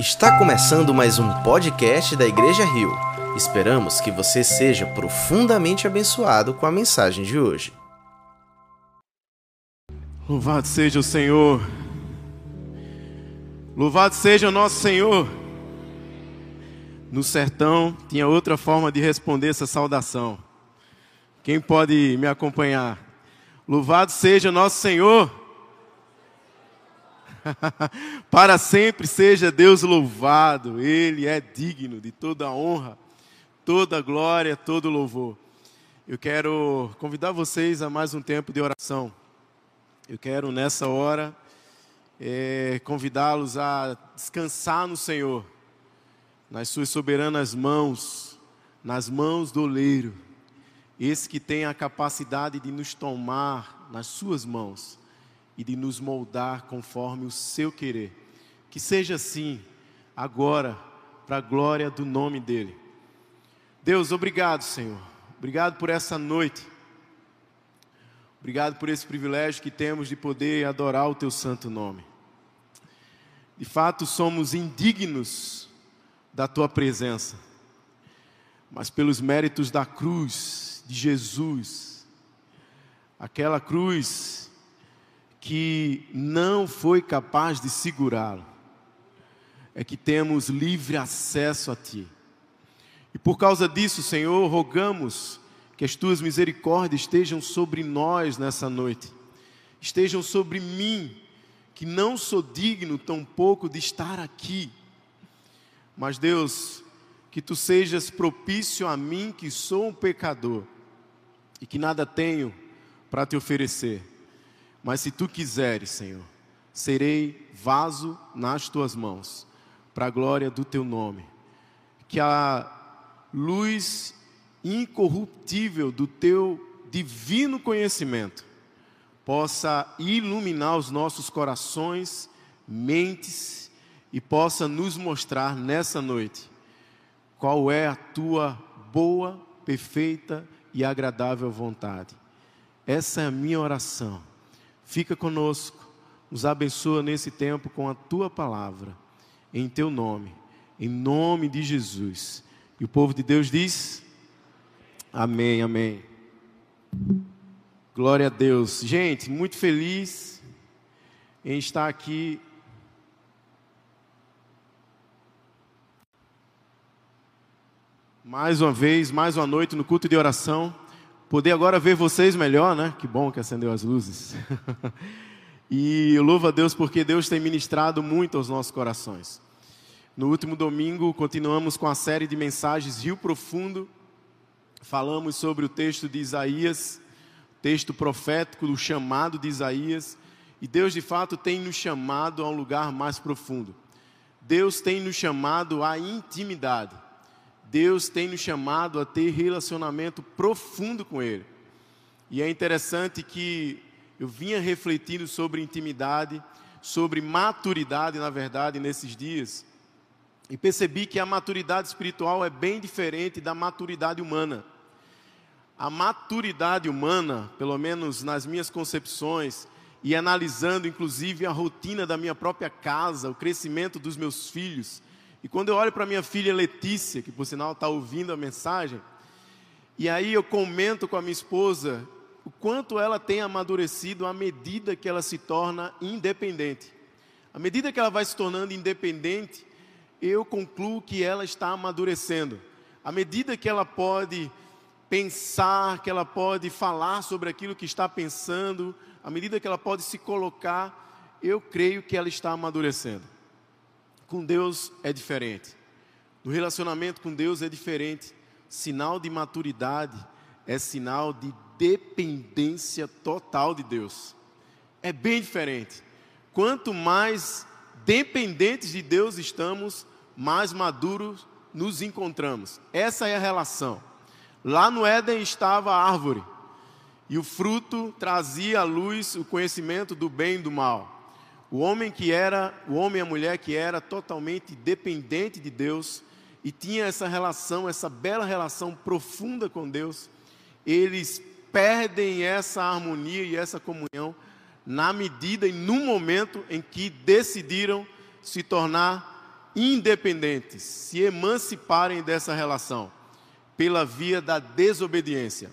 Está começando mais um podcast da Igreja Rio. Esperamos que você seja profundamente abençoado com a mensagem de hoje. Louvado seja o Senhor. Louvado seja o nosso Senhor. No sertão tinha outra forma de responder essa saudação. Quem pode me acompanhar? Louvado seja o nosso Senhor. Para sempre seja Deus louvado, Ele é digno de toda honra, toda glória, todo louvor. Eu quero convidar vocês a mais um tempo de oração. Eu quero nessa hora é, convidá-los a descansar no Senhor, nas Suas soberanas mãos, nas mãos do oleiro, esse que tem a capacidade de nos tomar nas Suas mãos e de nos moldar conforme o seu querer. Que seja assim, agora, para a glória do nome dEle. Deus, obrigado, Senhor. Obrigado por essa noite. Obrigado por esse privilégio que temos de poder adorar o Teu santo nome. De fato, somos indignos da Tua presença, mas pelos méritos da cruz de Jesus, aquela cruz que não foi capaz de segurá-lo, é que temos livre acesso a Ti. E por causa disso, Senhor, rogamos que as Tuas misericórdias estejam sobre nós nessa noite, estejam sobre mim, que não sou digno tampouco de estar aqui. Mas, Deus, que Tu sejas propício a mim, que sou um pecador e que nada tenho para te oferecer mas se tu quiseres, Senhor, serei vaso nas tuas mãos, para a glória do teu nome. Que a luz incorruptível do teu divino conhecimento possa iluminar os nossos corações, mentes e possa nos mostrar nessa noite qual é a tua boa, perfeita e agradável vontade. Essa é a minha oração Fica conosco, nos abençoa nesse tempo com a tua palavra, em teu nome, em nome de Jesus. E o povo de Deus diz: Amém, amém. Glória a Deus. Gente, muito feliz em estar aqui. Mais uma vez, mais uma noite no culto de oração. Poder agora ver vocês melhor, né? Que bom que acendeu as luzes. e louvo a Deus porque Deus tem ministrado muito aos nossos corações. No último domingo, continuamos com a série de mensagens Rio Profundo. Falamos sobre o texto de Isaías, texto profético do chamado de Isaías. E Deus, de fato, tem nos chamado a um lugar mais profundo. Deus tem nos chamado à intimidade. Deus tem nos chamado a ter relacionamento profundo com Ele. E é interessante que eu vinha refletindo sobre intimidade, sobre maturidade, na verdade, nesses dias, e percebi que a maturidade espiritual é bem diferente da maturidade humana. A maturidade humana, pelo menos nas minhas concepções, e analisando inclusive a rotina da minha própria casa, o crescimento dos meus filhos, e quando eu olho para minha filha Letícia, que por sinal está ouvindo a mensagem, e aí eu comento com a minha esposa o quanto ela tem amadurecido à medida que ela se torna independente. À medida que ela vai se tornando independente, eu concluo que ela está amadurecendo. À medida que ela pode pensar, que ela pode falar sobre aquilo que está pensando, à medida que ela pode se colocar, eu creio que ela está amadurecendo com Deus é diferente. No relacionamento com Deus é diferente. Sinal de maturidade é sinal de dependência total de Deus. É bem diferente. Quanto mais dependentes de Deus estamos, mais maduros nos encontramos. Essa é a relação. Lá no Éden estava a árvore, e o fruto trazia à luz o conhecimento do bem e do mal. O homem que era, o homem e a mulher que era totalmente dependente de Deus e tinha essa relação, essa bela relação profunda com Deus, eles perdem essa harmonia e essa comunhão na medida e no momento em que decidiram se tornar independentes se emanciparem dessa relação pela via da desobediência.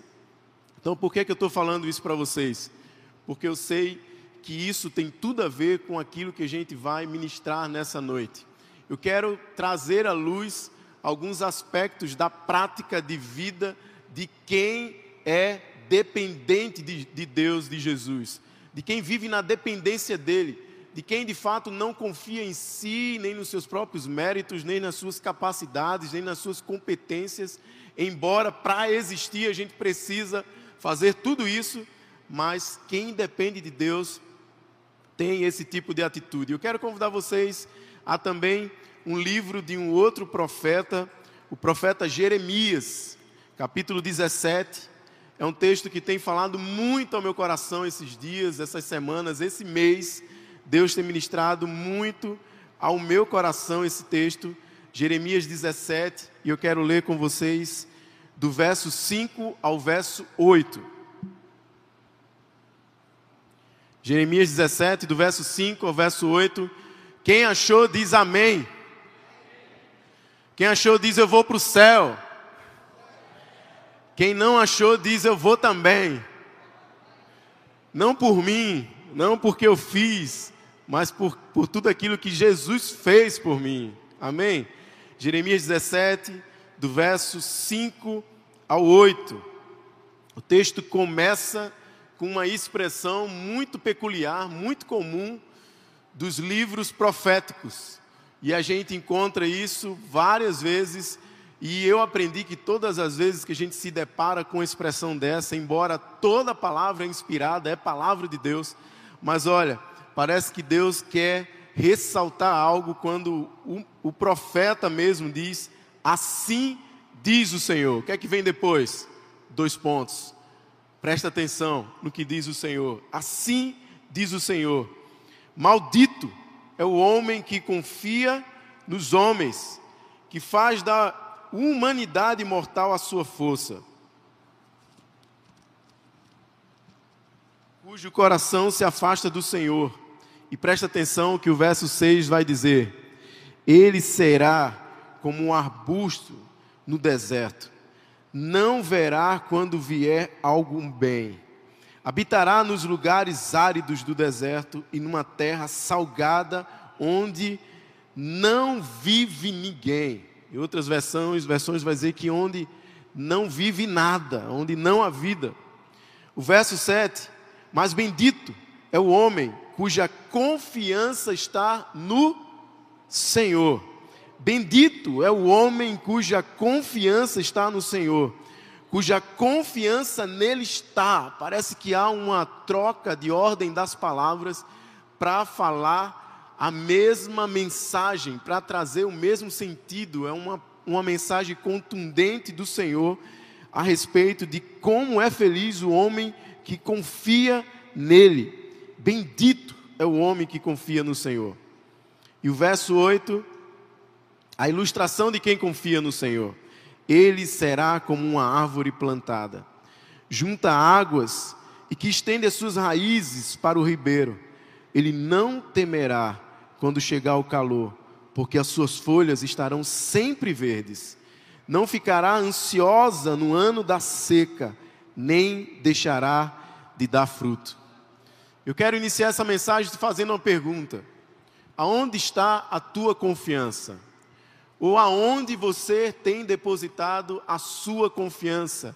Então, por que, que eu estou falando isso para vocês? Porque eu sei que isso tem tudo a ver com aquilo que a gente vai ministrar nessa noite. Eu quero trazer à luz alguns aspectos da prática de vida de quem é dependente de, de Deus, de Jesus, de quem vive na dependência dele, de quem de fato não confia em si, nem nos seus próprios méritos, nem nas suas capacidades, nem nas suas competências, embora para existir a gente precisa fazer tudo isso, mas quem depende de Deus tem esse tipo de atitude. Eu quero convidar vocês a também um livro de um outro profeta, o profeta Jeremias, capítulo 17. É um texto que tem falado muito ao meu coração esses dias, essas semanas, esse mês. Deus tem ministrado muito ao meu coração esse texto, Jeremias 17, e eu quero ler com vocês do verso 5 ao verso 8. Jeremias 17, do verso 5 ao verso 8. Quem achou, diz amém. Quem achou, diz eu vou para o céu. Quem não achou, diz eu vou também. Não por mim, não porque eu fiz, mas por, por tudo aquilo que Jesus fez por mim. Amém? Jeremias 17, do verso 5 ao 8. O texto começa com uma expressão muito peculiar, muito comum dos livros proféticos. E a gente encontra isso várias vezes, e eu aprendi que todas as vezes que a gente se depara com uma expressão dessa, embora toda palavra é inspirada, é palavra de Deus, mas olha, parece que Deus quer ressaltar algo quando o, o profeta mesmo diz: Assim diz o Senhor. O que é que vem depois? Dois pontos Presta atenção no que diz o Senhor. Assim diz o Senhor: Maldito é o homem que confia nos homens, que faz da humanidade mortal a sua força, cujo coração se afasta do Senhor. E presta atenção que o verso 6 vai dizer: Ele será como um arbusto no deserto não verá quando vier algum bem. Habitará nos lugares áridos do deserto e numa terra salgada onde não vive ninguém. Em outras versões, versões vai dizer que onde não vive nada, onde não há vida. O verso 7, mas bendito é o homem cuja confiança está no Senhor. Bendito é o homem cuja confiança está no Senhor, cuja confiança nele está. Parece que há uma troca de ordem das palavras para falar a mesma mensagem, para trazer o mesmo sentido. É uma, uma mensagem contundente do Senhor a respeito de como é feliz o homem que confia nele. Bendito é o homem que confia no Senhor. E o verso 8 a ilustração de quem confia no Senhor. Ele será como uma árvore plantada, junta águas e que estende as suas raízes para o ribeiro. Ele não temerá quando chegar o calor, porque as suas folhas estarão sempre verdes. Não ficará ansiosa no ano da seca, nem deixará de dar fruto. Eu quero iniciar essa mensagem fazendo uma pergunta: aonde está a tua confiança? Ou aonde você tem depositado a sua confiança,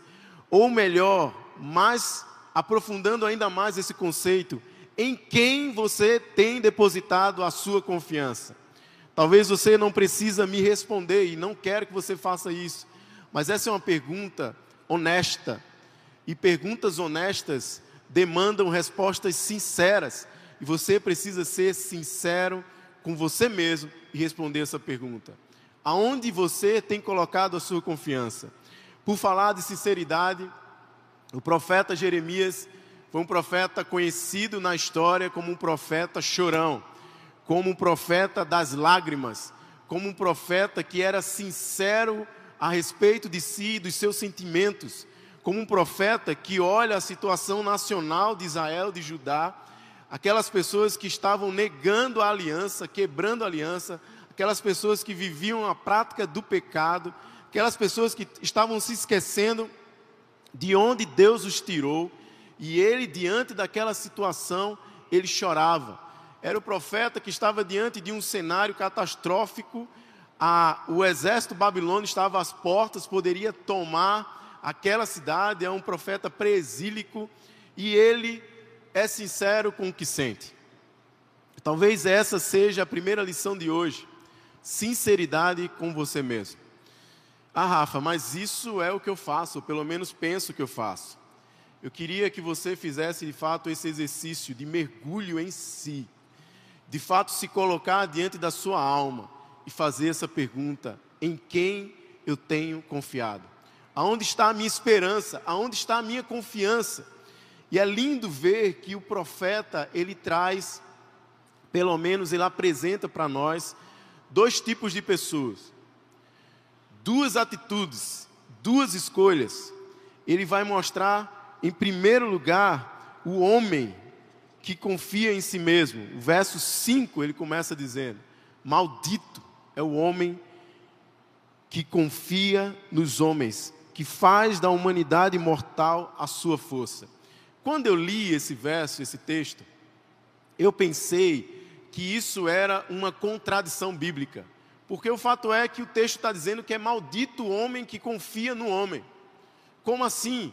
ou melhor, mais aprofundando ainda mais esse conceito, em quem você tem depositado a sua confiança. Talvez você não precisa me responder e não quero que você faça isso, mas essa é uma pergunta honesta. E perguntas honestas demandam respostas sinceras, e você precisa ser sincero com você mesmo e responder essa pergunta. Aonde você tem colocado a sua confiança? Por falar de sinceridade, o profeta Jeremias foi um profeta conhecido na história como um profeta chorão, como um profeta das lágrimas, como um profeta que era sincero a respeito de si e dos seus sentimentos, como um profeta que olha a situação nacional de Israel, de Judá, aquelas pessoas que estavam negando a aliança, quebrando a aliança, aquelas pessoas que viviam a prática do pecado, aquelas pessoas que estavam se esquecendo de onde Deus os tirou, e ele, diante daquela situação, ele chorava. Era o profeta que estava diante de um cenário catastrófico, a, o exército babilônico estava às portas, poderia tomar aquela cidade, é um profeta presílico, e ele é sincero com o que sente. Talvez essa seja a primeira lição de hoje. Sinceridade com você mesmo. Ah, Rafa, mas isso é o que eu faço, ou pelo menos penso que eu faço. Eu queria que você fizesse de fato esse exercício de mergulho em si, de fato se colocar diante da sua alma e fazer essa pergunta: em quem eu tenho confiado? Aonde está a minha esperança? Aonde está a minha confiança? E é lindo ver que o profeta ele traz, pelo menos ele apresenta para nós dois tipos de pessoas duas atitudes, duas escolhas. Ele vai mostrar, em primeiro lugar, o homem que confia em si mesmo. O verso 5 ele começa dizendo: Maldito é o homem que confia nos homens, que faz da humanidade mortal a sua força. Quando eu li esse verso, esse texto, eu pensei que isso era uma contradição bíblica. Porque o fato é que o texto está dizendo que é maldito o homem que confia no homem. Como assim?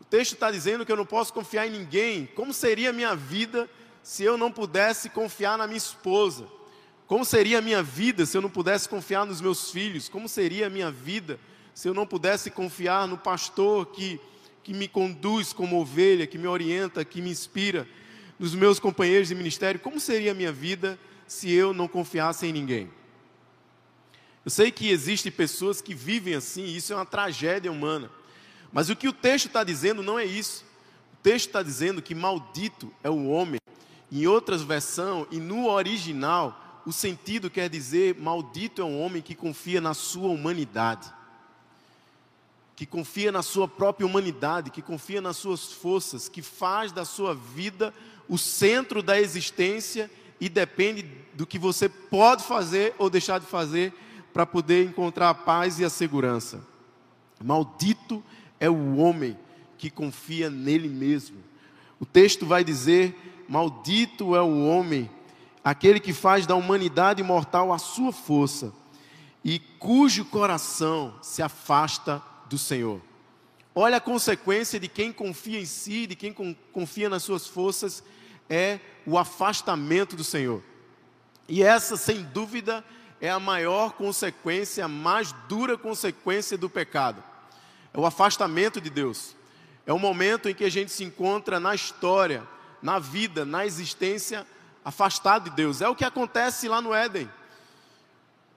O texto está dizendo que eu não posso confiar em ninguém. Como seria a minha vida se eu não pudesse confiar na minha esposa? Como seria a minha vida se eu não pudesse confiar nos meus filhos? Como seria a minha vida se eu não pudesse confiar no pastor que, que me conduz como ovelha, que me orienta, que me inspira, nos meus companheiros de ministério? Como seria a minha vida se eu não confiasse em ninguém? Eu sei que existem pessoas que vivem assim, e isso é uma tragédia humana. Mas o que o texto está dizendo não é isso. O texto está dizendo que maldito é o homem. Em outras versões, e no original, o sentido quer dizer: maldito é um homem que confia na sua humanidade, que confia na sua própria humanidade, que confia nas suas forças, que faz da sua vida o centro da existência e depende do que você pode fazer ou deixar de fazer para poder encontrar a paz e a segurança. Maldito é o homem que confia nele mesmo. O texto vai dizer: Maldito é o homem, aquele que faz da humanidade mortal a sua força e cujo coração se afasta do Senhor. Olha a consequência de quem confia em si, de quem confia nas suas forças, é o afastamento do Senhor. E essa, sem dúvida, é a maior consequência, a mais dura consequência do pecado. É o afastamento de Deus. É o momento em que a gente se encontra na história, na vida, na existência, afastado de Deus. É o que acontece lá no Éden.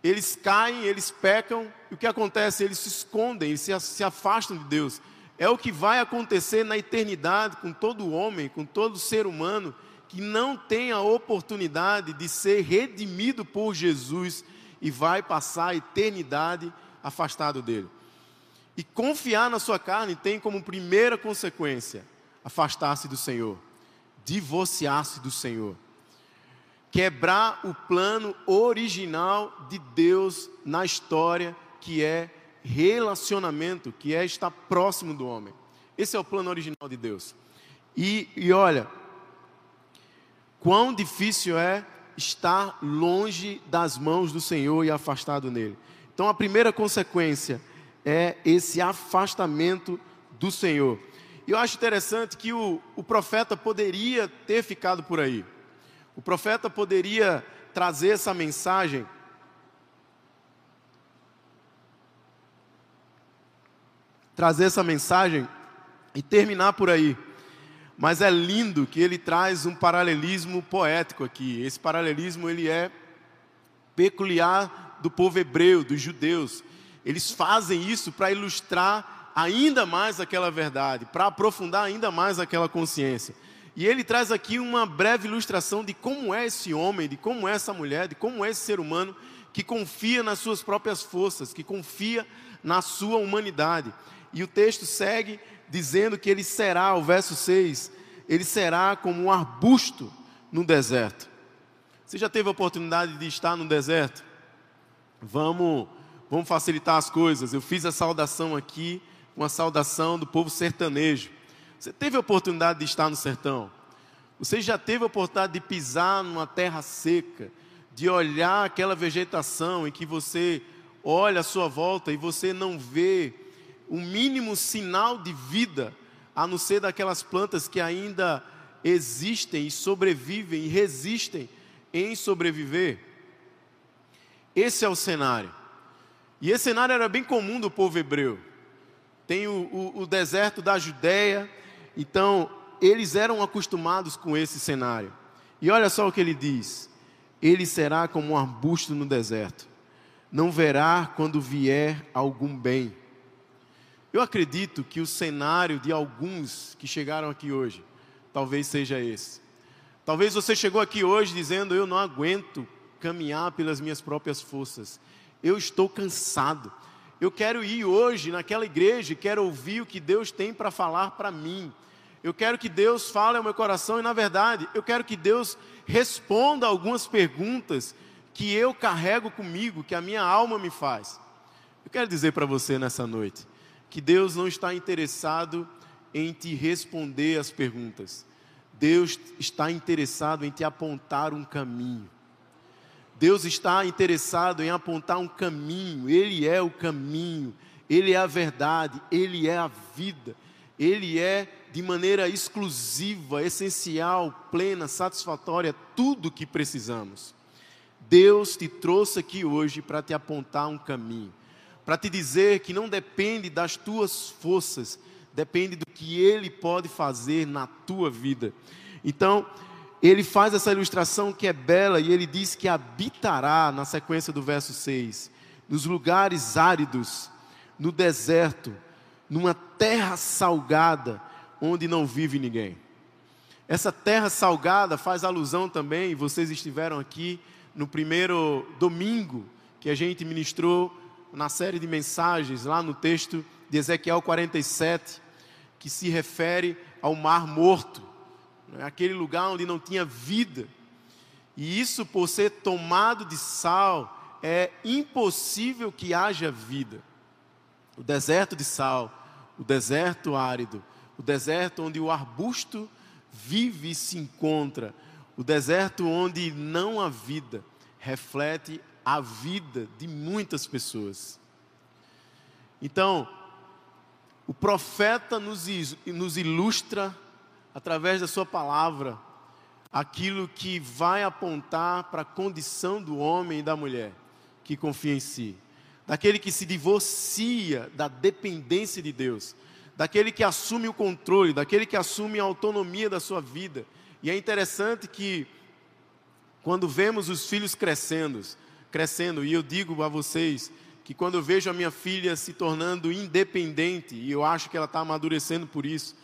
Eles caem, eles pecam, e o que acontece? Eles se escondem, eles se afastam de Deus. É o que vai acontecer na eternidade com todo homem, com todo ser humano que não tem a oportunidade de ser redimido por Jesus e vai passar a eternidade afastado dele. E confiar na sua carne tem como primeira consequência afastar-se do Senhor, divorciar-se do Senhor, quebrar o plano original de Deus na história, que é relacionamento, que é estar próximo do homem. Esse é o plano original de Deus. E, e olha, quão difícil é estar longe das mãos do Senhor e afastado nele. Então a primeira consequência é esse afastamento do Senhor. E eu acho interessante que o, o profeta poderia ter ficado por aí. O profeta poderia trazer essa mensagem. Trazer essa mensagem e terminar por aí. Mas é lindo que ele traz um paralelismo poético aqui. Esse paralelismo ele é peculiar do povo hebreu, dos judeus. Eles fazem isso para ilustrar ainda mais aquela verdade, para aprofundar ainda mais aquela consciência. E ele traz aqui uma breve ilustração de como é esse homem, de como é essa mulher, de como é esse ser humano que confia nas suas próprias forças, que confia na sua humanidade. E o texto segue dizendo que ele será, o verso 6, ele será como um arbusto no deserto. Você já teve a oportunidade de estar no deserto? vamos, vamos facilitar as coisas. Eu fiz a saudação aqui, uma saudação do povo sertanejo. Você teve a oportunidade de estar no sertão? Você já teve a oportunidade de pisar numa terra seca, de olhar aquela vegetação em que você olha à sua volta e você não vê o mínimo sinal de vida, a não ser daquelas plantas que ainda existem e sobrevivem e resistem em sobreviver? Esse é o cenário. E esse cenário era bem comum do povo hebreu. Tem o, o, o deserto da Judéia, então eles eram acostumados com esse cenário. E olha só o que ele diz: Ele será como um arbusto no deserto, não verá quando vier algum bem. Eu acredito que o cenário de alguns que chegaram aqui hoje, talvez seja esse. Talvez você chegou aqui hoje dizendo: Eu não aguento caminhar pelas minhas próprias forças. Eu estou cansado. Eu quero ir hoje naquela igreja e quero ouvir o que Deus tem para falar para mim. Eu quero que Deus fale ao meu coração e, na verdade, eu quero que Deus responda algumas perguntas que eu carrego comigo, que a minha alma me faz. Eu quero dizer para você nessa noite que Deus não está interessado em te responder as perguntas. Deus está interessado em te apontar um caminho. Deus está interessado em apontar um caminho, Ele é o caminho, Ele é a verdade, Ele é a vida, Ele é de maneira exclusiva, essencial, plena, satisfatória, tudo o que precisamos. Deus te trouxe aqui hoje para te apontar um caminho, para te dizer que não depende das tuas forças, depende do que Ele pode fazer na tua vida. Então, ele faz essa ilustração que é bela e ele diz que habitará, na sequência do verso 6, nos lugares áridos, no deserto, numa terra salgada, onde não vive ninguém. Essa terra salgada faz alusão também, vocês estiveram aqui no primeiro domingo que a gente ministrou na série de mensagens, lá no texto de Ezequiel 47, que se refere ao Mar Morto né? aquele lugar onde não tinha vida. E isso, por ser tomado de sal, é impossível que haja vida. O deserto de sal, o deserto árido, o deserto onde o arbusto vive e se encontra, o deserto onde não há vida, reflete a vida de muitas pessoas. Então, o profeta nos, ilustra através da Sua palavra, aquilo que vai apontar para a condição do homem e da mulher que confia em si, daquele que se divorcia da dependência de Deus, daquele que assume o controle, daquele que assume a autonomia da sua vida. E é interessante que quando vemos os filhos crescendo, crescendo, e eu digo a vocês que quando eu vejo a minha filha se tornando independente, e eu acho que ela está amadurecendo por isso,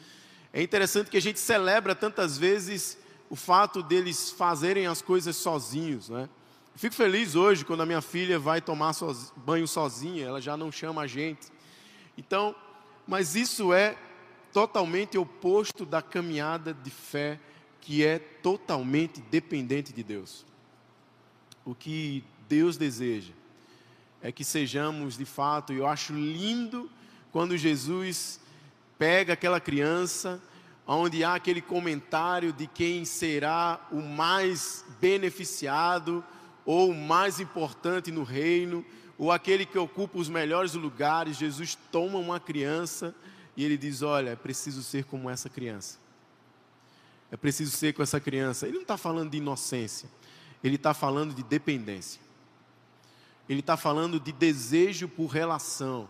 é interessante que a gente celebra tantas vezes o fato deles fazerem as coisas sozinhos, né? fico feliz hoje quando a minha filha vai tomar banho sozinha, ela já não chama a gente. Então, mas isso é totalmente oposto da caminhada de fé que é totalmente dependente de Deus. O que Deus deseja é que sejamos de fato, e eu acho lindo quando Jesus pega aquela criança, onde há aquele comentário de quem será o mais beneficiado ou o mais importante no reino, ou aquele que ocupa os melhores lugares. Jesus toma uma criança e ele diz: Olha, é preciso ser como essa criança. É preciso ser com essa criança. Ele não está falando de inocência, ele está falando de dependência. Ele está falando de desejo por relação.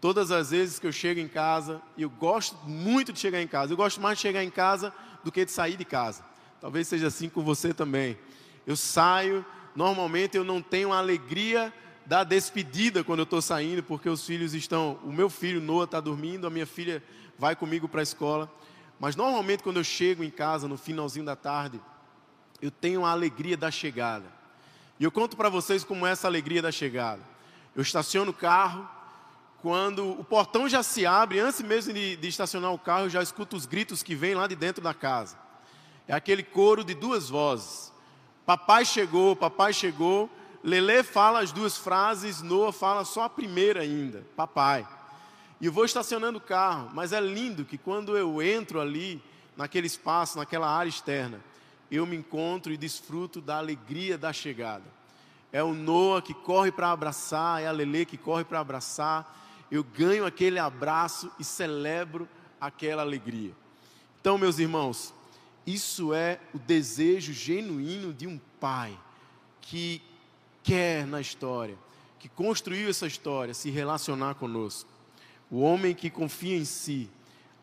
Todas as vezes que eu chego em casa, e eu gosto muito de chegar em casa, eu gosto mais de chegar em casa do que de sair de casa. Talvez seja assim com você também. Eu saio, normalmente eu não tenho a alegria da despedida quando eu estou saindo, porque os filhos estão. O meu filho Noah está dormindo, a minha filha vai comigo para a escola. Mas normalmente quando eu chego em casa no finalzinho da tarde, eu tenho a alegria da chegada. E eu conto para vocês como é essa alegria da chegada. Eu estaciono o carro, quando o portão já se abre, antes mesmo de, de estacionar o carro, eu já escuto os gritos que vêm lá de dentro da casa. É aquele coro de duas vozes. Papai chegou, papai chegou, Lele fala as duas frases, Noah fala só a primeira ainda, papai. E eu vou estacionando o carro, mas é lindo que quando eu entro ali, naquele espaço, naquela área externa, eu me encontro e desfruto da alegria da chegada. É o Noah que corre para abraçar, é a Lele que corre para abraçar. Eu ganho aquele abraço e celebro aquela alegria. Então, meus irmãos, isso é o desejo genuíno de um pai que quer na história, que construiu essa história, se relacionar conosco. O homem que confia em si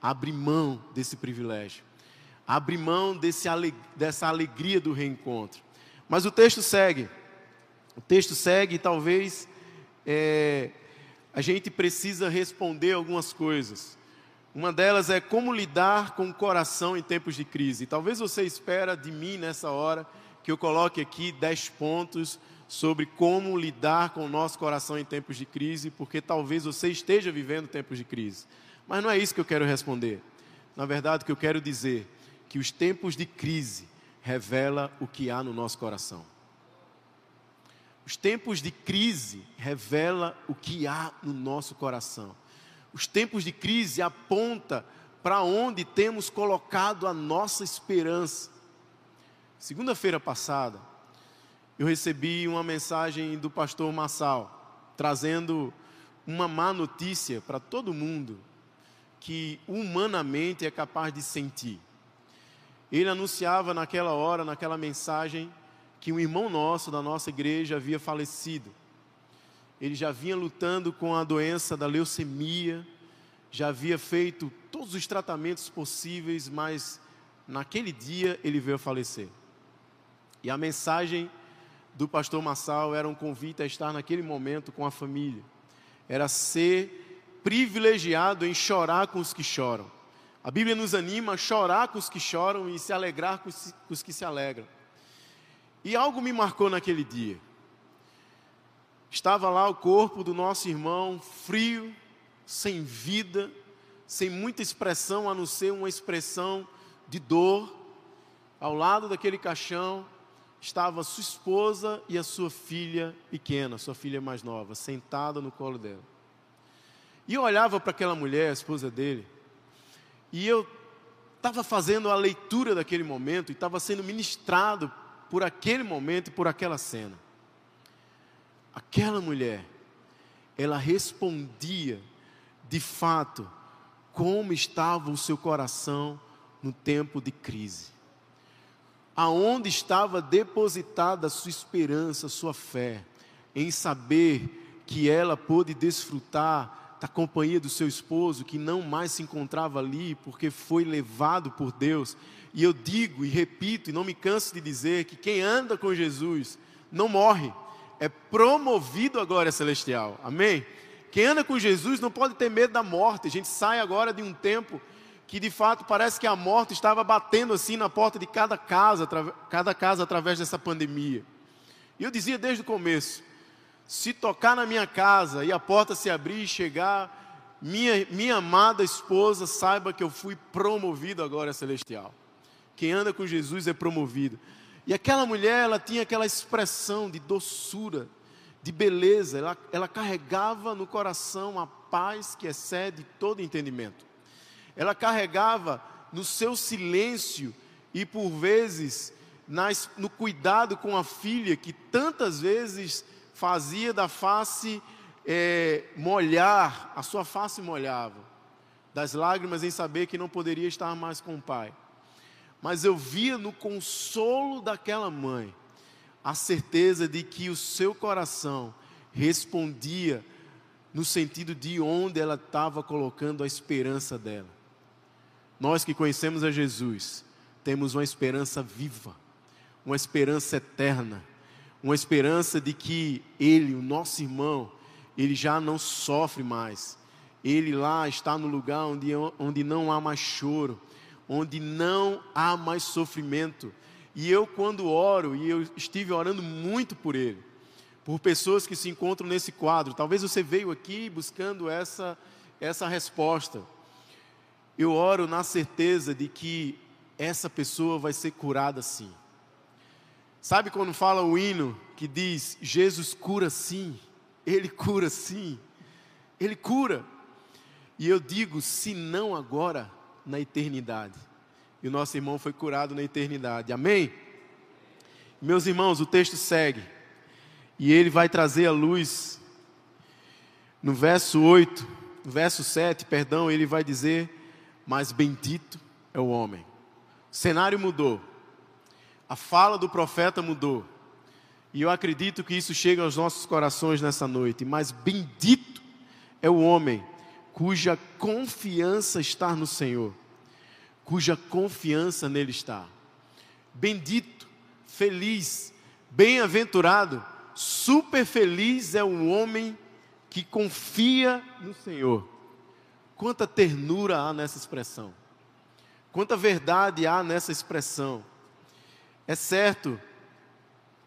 abre mão desse privilégio, abre mão desse, dessa alegria do reencontro. Mas o texto segue, o texto segue e talvez é, a gente precisa responder algumas coisas. Uma delas é como lidar com o coração em tempos de crise. Talvez você espera de mim nessa hora que eu coloque aqui dez pontos sobre como lidar com o nosso coração em tempos de crise, porque talvez você esteja vivendo tempos de crise. Mas não é isso que eu quero responder. Na verdade, o que eu quero dizer que os tempos de crise revela o que há no nosso coração. Os tempos de crise revela o que há no nosso coração. Os tempos de crise aponta para onde temos colocado a nossa esperança. Segunda-feira passada, eu recebi uma mensagem do pastor Massal, trazendo uma má notícia para todo mundo que humanamente é capaz de sentir. Ele anunciava naquela hora, naquela mensagem, que um irmão nosso da nossa igreja havia falecido ele já vinha lutando com a doença da leucemia, já havia feito todos os tratamentos possíveis, mas naquele dia ele veio a falecer. E a mensagem do pastor Massal era um convite a estar naquele momento com a família, era ser privilegiado em chorar com os que choram. A Bíblia nos anima a chorar com os que choram e se alegrar com os que se alegram. E algo me marcou naquele dia. Estava lá o corpo do nosso irmão, frio, sem vida, sem muita expressão, a não ser uma expressão de dor. Ao lado daquele caixão estava sua esposa e a sua filha pequena, sua filha mais nova, sentada no colo dela. E eu olhava para aquela mulher, a esposa dele, e eu estava fazendo a leitura daquele momento e estava sendo ministrado por aquele momento e por aquela cena aquela mulher, ela respondia de fato como estava o seu coração no tempo de crise. Aonde estava depositada a sua esperança, a sua fé, em saber que ela pôde desfrutar da companhia do seu esposo, que não mais se encontrava ali, porque foi levado por Deus. E eu digo e repito, e não me canso de dizer, que quem anda com Jesus não morre, é promovido à glória celestial. Amém? Quem anda com Jesus não pode ter medo da morte. A gente sai agora de um tempo que de fato parece que a morte estava batendo assim na porta de cada casa, cada casa através dessa pandemia. E eu dizia desde o começo: se tocar na minha casa e a porta se abrir e chegar, minha, minha amada esposa saiba que eu fui promovido glória celestial. Quem anda com Jesus é promovido. E aquela mulher, ela tinha aquela expressão de doçura, de beleza, ela, ela carregava no coração a paz que excede todo entendimento. Ela carregava no seu silêncio e por vezes nas, no cuidado com a filha, que tantas vezes fazia da face é, molhar, a sua face molhava, das lágrimas em saber que não poderia estar mais com o pai mas eu via no consolo daquela mãe a certeza de que o seu coração respondia no sentido de onde ela estava colocando a esperança dela. Nós que conhecemos a Jesus, temos uma esperança viva, uma esperança eterna, uma esperança de que Ele, o nosso irmão, ele já não sofre mais. Ele lá está no lugar onde, onde não há mais choro, onde não há mais sofrimento. E eu, quando oro, e eu estive orando muito por ele, por pessoas que se encontram nesse quadro, talvez você veio aqui buscando essa, essa resposta. Eu oro na certeza de que essa pessoa vai ser curada sim. Sabe quando fala o hino que diz: Jesus cura sim, Ele cura sim, Ele cura. E eu digo, se não agora, na eternidade. E o nosso irmão foi curado na eternidade. Amém? Meus irmãos, o texto segue. E ele vai trazer a luz no verso 8, no verso 7, perdão, ele vai dizer: Mas bendito é o homem. O cenário mudou. A fala do profeta mudou. E eu acredito que isso chega aos nossos corações nessa noite. Mas bendito é o homem cuja confiança está no Senhor, cuja confiança nele está. Bendito, feliz, bem-aventurado, super feliz é o homem que confia no Senhor. Quanta ternura há nessa expressão, quanta verdade há nessa expressão. É certo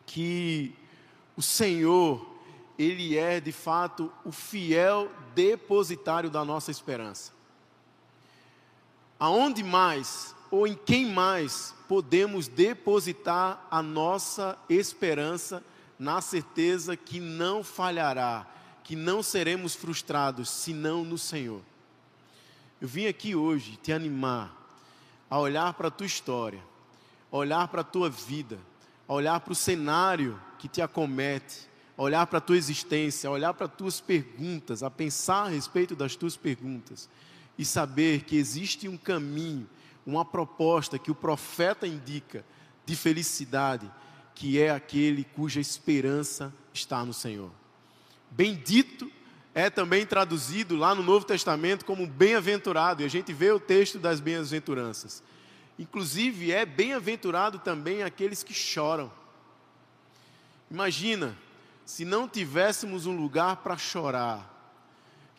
que o Senhor, Ele é de fato o fiel depositário da nossa esperança. Aonde mais ou em quem mais podemos depositar a nossa esperança na certeza que não falhará, que não seremos frustrados, senão no Senhor? Eu vim aqui hoje te animar a olhar para a tua história, olhar para a tua vida, olhar para o cenário que te acomete, olhar para a tua existência, olhar para as tuas perguntas, a pensar a respeito das tuas perguntas e saber que existe um caminho, uma proposta que o profeta indica de felicidade, que é aquele cuja esperança está no Senhor. Bendito é também traduzido lá no Novo Testamento como bem-aventurado, e a gente vê o texto das bem-aventuranças. Inclusive, é bem-aventurado também aqueles que choram. Imagina se não tivéssemos um lugar para chorar,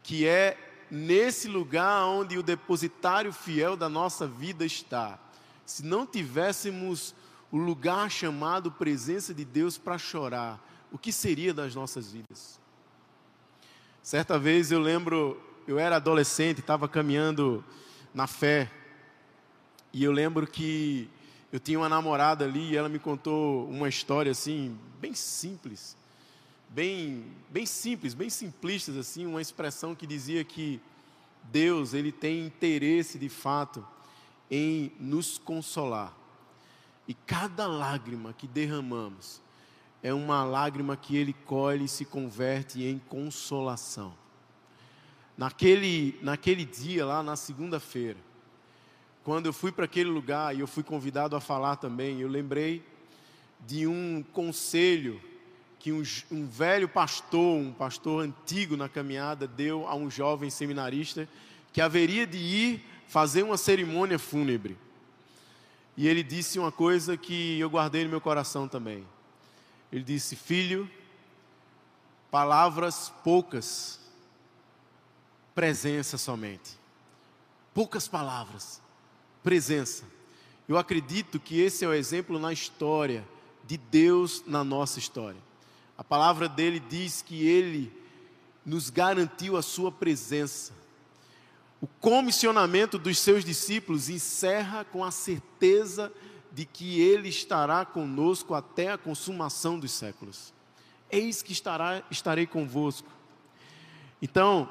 que é nesse lugar onde o depositário fiel da nossa vida está, se não tivéssemos o lugar chamado presença de Deus para chorar, o que seria das nossas vidas? Certa vez eu lembro, eu era adolescente, estava caminhando na fé, e eu lembro que eu tinha uma namorada ali e ela me contou uma história assim, bem simples bem, bem simples, bem simplistas assim, uma expressão que dizia que Deus ele tem interesse de fato em nos consolar. E cada lágrima que derramamos é uma lágrima que ele colhe e se converte em consolação. Naquele, naquele dia lá na segunda-feira, quando eu fui para aquele lugar e eu fui convidado a falar também, eu lembrei de um conselho que um, um, velho pastor, um pastor antigo na caminhada, deu a um jovem seminarista que haveria de ir fazer uma cerimônia fúnebre. E ele disse uma coisa que eu guardei no meu coração também. Ele disse: Filho, palavras poucas, presença somente. Poucas palavras, presença. Eu acredito que esse é o exemplo na história de Deus na nossa história. A palavra dele diz que ele nos garantiu a sua presença. O comissionamento dos seus discípulos encerra com a certeza de que ele estará conosco até a consumação dos séculos. Eis que estará, estarei convosco. Então,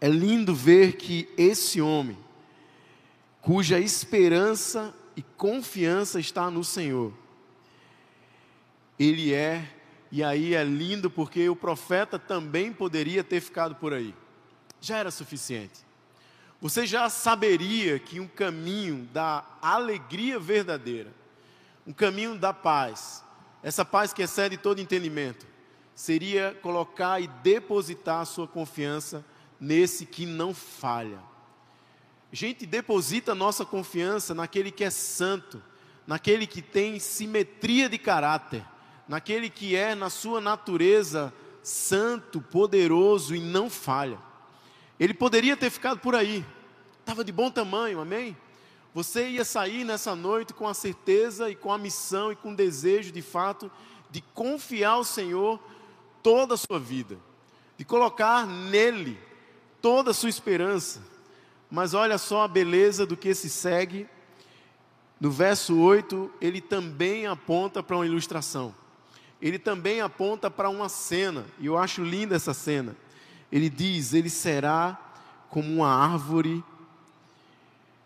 é lindo ver que esse homem, cuja esperança e confiança está no Senhor, ele é e aí é lindo porque o profeta também poderia ter ficado por aí. Já era suficiente. Você já saberia que um caminho da alegria verdadeira, um caminho da paz, essa paz que excede todo entendimento, seria colocar e depositar a sua confiança nesse que não falha. A gente deposita nossa confiança naquele que é santo, naquele que tem simetria de caráter naquele que é, na sua natureza, santo, poderoso e não falha. Ele poderia ter ficado por aí, estava de bom tamanho, amém? Você ia sair nessa noite com a certeza e com a missão e com o desejo, de fato, de confiar ao Senhor toda a sua vida, de colocar nele toda a sua esperança. Mas olha só a beleza do que se segue No verso 8, ele também aponta para uma ilustração. Ele também aponta para uma cena, e eu acho linda essa cena. Ele diz: Ele será como uma árvore,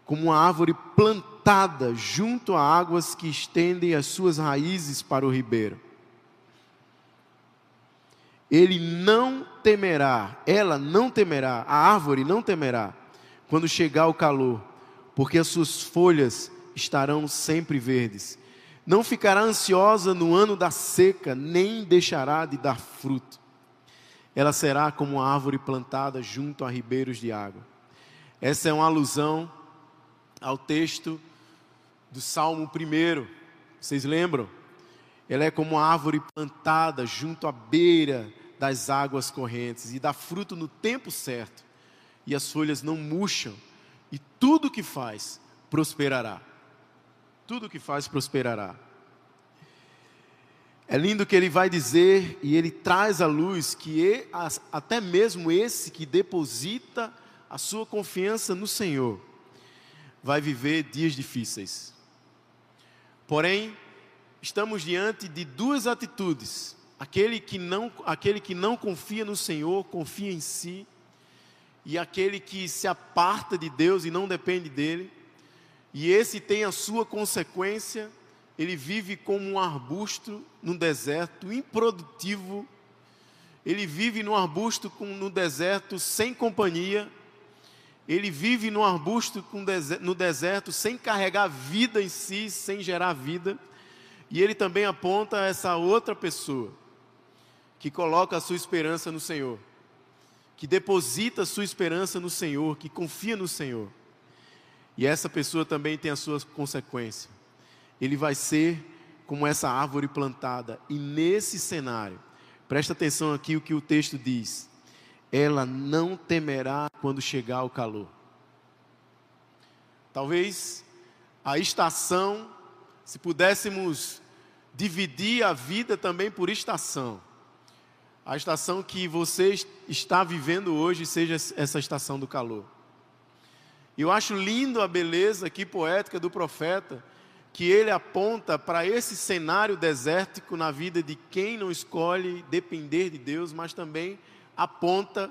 como uma árvore plantada junto a águas que estendem as suas raízes para o ribeiro. Ele não temerá, ela não temerá, a árvore não temerá, quando chegar o calor, porque as suas folhas estarão sempre verdes. Não ficará ansiosa no ano da seca, nem deixará de dar fruto. Ela será como uma árvore plantada junto a ribeiros de água. Essa é uma alusão ao texto do Salmo 1. Vocês lembram? Ela é como uma árvore plantada junto à beira das águas correntes e dá fruto no tempo certo. E as folhas não murcham, e tudo que faz prosperará tudo que faz prosperará. É lindo que ele vai dizer e ele traz à luz que até mesmo esse que deposita a sua confiança no Senhor vai viver dias difíceis. Porém, estamos diante de duas atitudes. Aquele que não, aquele que não confia no Senhor, confia em si, e aquele que se aparta de Deus e não depende dele, e esse tem a sua consequência, ele vive como um arbusto no deserto, improdutivo. Ele vive no arbusto no deserto sem companhia. Ele vive no arbusto no deserto sem carregar vida em si, sem gerar vida. E ele também aponta essa outra pessoa que coloca a sua esperança no Senhor, que deposita a sua esperança no Senhor, que confia no Senhor. E essa pessoa também tem as suas consequências. Ele vai ser como essa árvore plantada. E nesse cenário, presta atenção aqui o que o texto diz. Ela não temerá quando chegar o calor. Talvez a estação, se pudéssemos dividir a vida também por estação. A estação que você está vivendo hoje seja essa estação do calor. Eu acho lindo a beleza aqui poética do profeta, que ele aponta para esse cenário desértico na vida de quem não escolhe depender de Deus, mas também aponta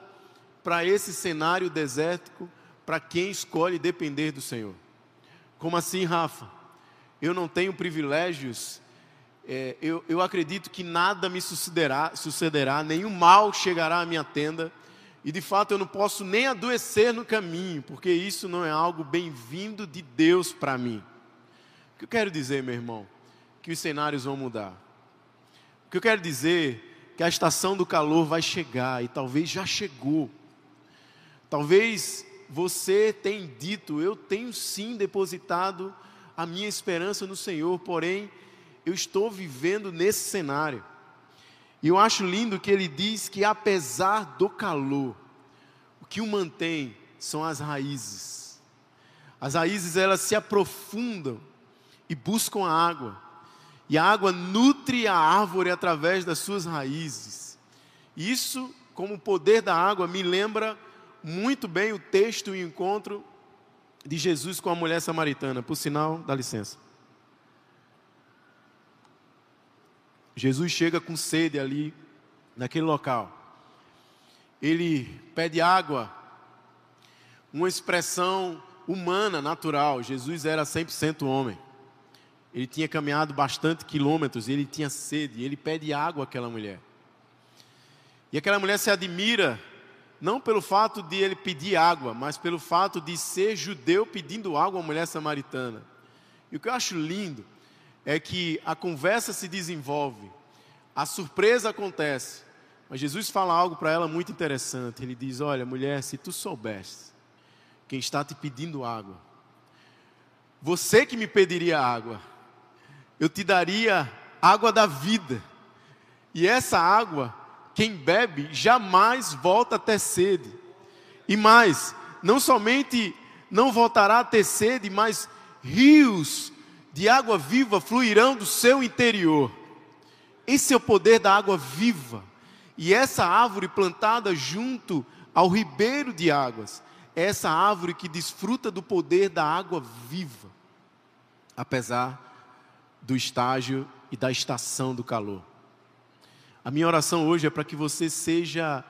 para esse cenário desértico para quem escolhe depender do Senhor. Como assim, Rafa? Eu não tenho privilégios, é, eu, eu acredito que nada me sucederá, sucederá, nenhum mal chegará à minha tenda e de fato eu não posso nem adoecer no caminho, porque isso não é algo bem-vindo de Deus para mim. O que eu quero dizer, meu irmão? Que os cenários vão mudar. O que eu quero dizer que a estação do calor vai chegar e talvez já chegou. Talvez você tenha dito, eu tenho sim depositado a minha esperança no Senhor, porém eu estou vivendo nesse cenário. E eu acho lindo que ele diz que apesar do calor, o que o mantém são as raízes. As raízes elas se aprofundam e buscam a água. E a água nutre a árvore através das suas raízes. Isso, como o poder da água, me lembra muito bem o texto e o encontro de Jesus com a mulher samaritana. Por sinal, dá licença. Jesus chega com sede ali, naquele local. Ele pede água, uma expressão humana, natural. Jesus era 100% homem. Ele tinha caminhado bastante quilômetros, ele tinha sede, ele pede água àquela mulher. E aquela mulher se admira, não pelo fato de ele pedir água, mas pelo fato de ser judeu pedindo água à mulher samaritana. E o que eu acho lindo é que a conversa se desenvolve, a surpresa acontece, mas Jesus fala algo para ela muito interessante. Ele diz: Olha, mulher, se tu soubesse quem está te pedindo água, você que me pediria água, eu te daria água da vida, e essa água, quem bebe, jamais volta a ter sede, e mais, não somente não voltará a ter sede, mas rios de água viva fluirão do seu interior. Esse é o poder da água viva. E essa árvore plantada junto ao ribeiro de águas, é essa árvore que desfruta do poder da água viva. apesar do estágio e da estação do calor. A minha oração hoje é para que você seja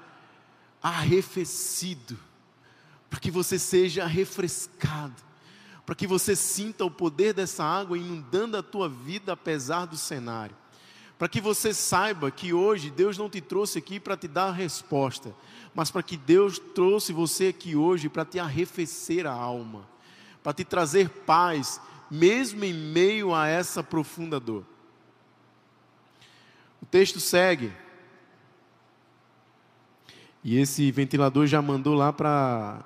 arrefecido, para que você seja refrescado, para que você sinta o poder dessa água inundando a tua vida apesar do cenário. Para que você saiba que hoje Deus não te trouxe aqui para te dar a resposta, mas para que Deus trouxe você aqui hoje para te arrefecer a alma, para te trazer paz, mesmo em meio a essa profunda dor. O texto segue. E esse ventilador já mandou lá para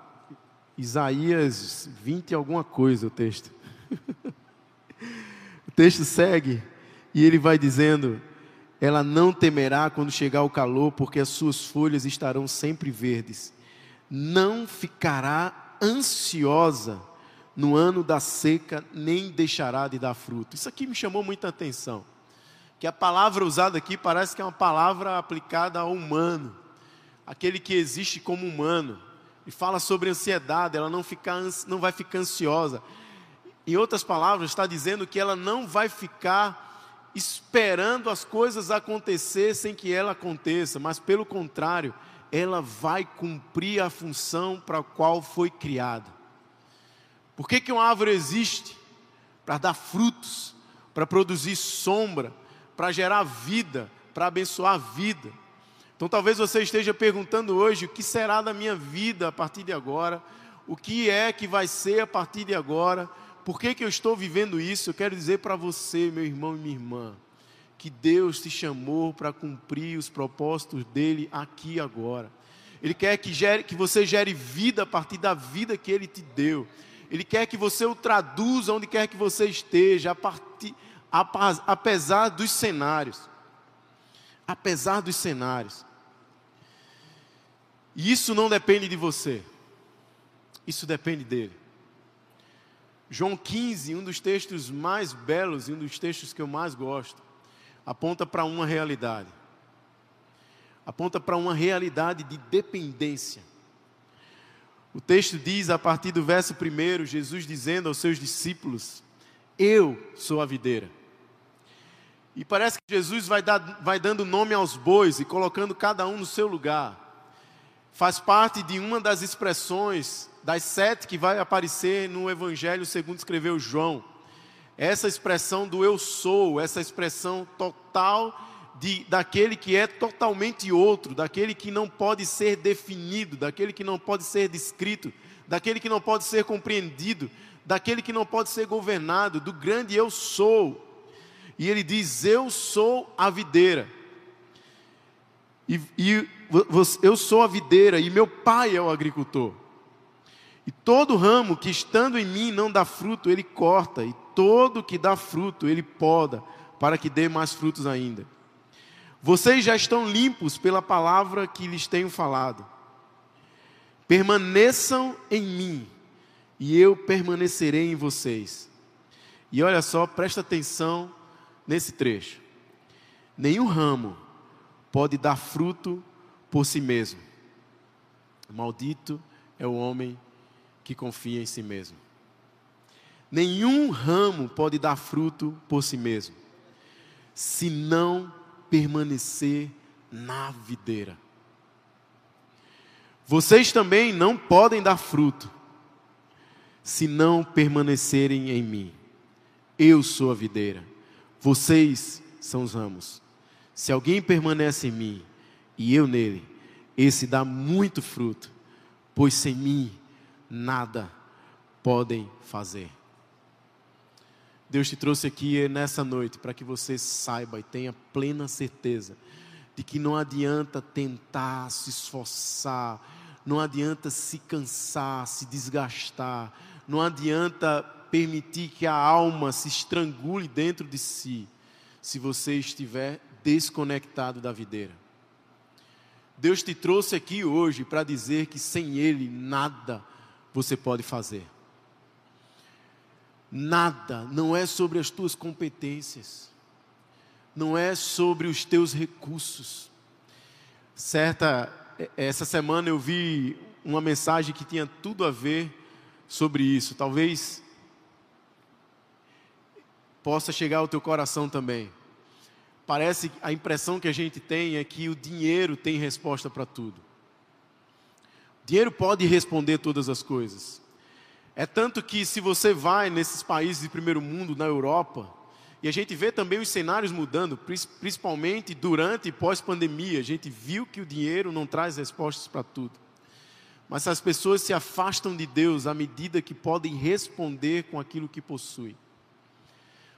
Isaías 20 alguma coisa o texto. o texto segue e ele vai dizendo: Ela não temerá quando chegar o calor, porque as suas folhas estarão sempre verdes. Não ficará ansiosa no ano da seca, nem deixará de dar fruto. Isso aqui me chamou muita atenção. Que a palavra usada aqui parece que é uma palavra aplicada ao humano, aquele que existe como humano e fala sobre ansiedade, ela não, fica, não vai ficar ansiosa. Em outras palavras, está dizendo que ela não vai ficar esperando as coisas acontecer sem que ela aconteça, mas pelo contrário, ela vai cumprir a função para a qual foi criada. Por que, que uma árvore existe? Para dar frutos, para produzir sombra, para gerar vida, para abençoar a vida. Então talvez você esteja perguntando hoje o que será da minha vida a partir de agora, o que é que vai ser a partir de agora, por que, que eu estou vivendo isso? Eu quero dizer para você, meu irmão e minha irmã, que Deus te chamou para cumprir os propósitos dele aqui agora. Ele quer que, gere, que você gere vida a partir da vida que ele te deu. Ele quer que você o traduza onde quer que você esteja, a partir, apesar dos cenários. Apesar dos cenários. E isso não depende de você, isso depende dele. João 15, um dos textos mais belos e um dos textos que eu mais gosto, aponta para uma realidade. Aponta para uma realidade de dependência. O texto diz, a partir do verso 1, Jesus dizendo aos seus discípulos: Eu sou a videira. E parece que Jesus vai, dar, vai dando nome aos bois e colocando cada um no seu lugar faz parte de uma das expressões das sete que vai aparecer no Evangelho segundo escreveu João. Essa expressão do eu sou, essa expressão total de, daquele que é totalmente outro, daquele que não pode ser definido, daquele que não pode ser descrito, daquele que não pode ser compreendido, daquele que não pode ser governado, do grande eu sou. E ele diz: Eu sou a videira. E, e eu sou a videira e meu pai é o agricultor. E todo ramo que estando em mim não dá fruto, ele corta, e todo que dá fruto, ele poda, para que dê mais frutos ainda. Vocês já estão limpos pela palavra que lhes tenho falado. Permaneçam em mim, e eu permanecerei em vocês. E olha só, presta atenção nesse trecho. Nenhum ramo pode dar fruto por si mesmo. Maldito é o homem que confia em si mesmo. Nenhum ramo pode dar fruto por si mesmo, se não permanecer na videira. Vocês também não podem dar fruto, se não permanecerem em mim. Eu sou a videira, vocês são os ramos. Se alguém permanece em mim e eu nele, esse dá muito fruto, pois sem mim nada podem fazer. Deus te trouxe aqui nessa noite para que você saiba e tenha plena certeza de que não adianta tentar se esforçar, não adianta se cansar, se desgastar, não adianta permitir que a alma se estrangule dentro de si, se você estiver desconectado da videira. Deus te trouxe aqui hoje para dizer que sem Ele nada você pode fazer. Nada, não é sobre as tuas competências, não é sobre os teus recursos. Certa, essa semana eu vi uma mensagem que tinha tudo a ver sobre isso. Talvez possa chegar ao teu coração também. Parece a impressão que a gente tem é que o dinheiro tem resposta para tudo. O dinheiro pode responder todas as coisas. É tanto que se você vai nesses países de primeiro mundo, na Europa, e a gente vê também os cenários mudando, principalmente durante e pós-pandemia, a gente viu que o dinheiro não traz respostas para tudo. Mas as pessoas se afastam de Deus à medida que podem responder com aquilo que possuem.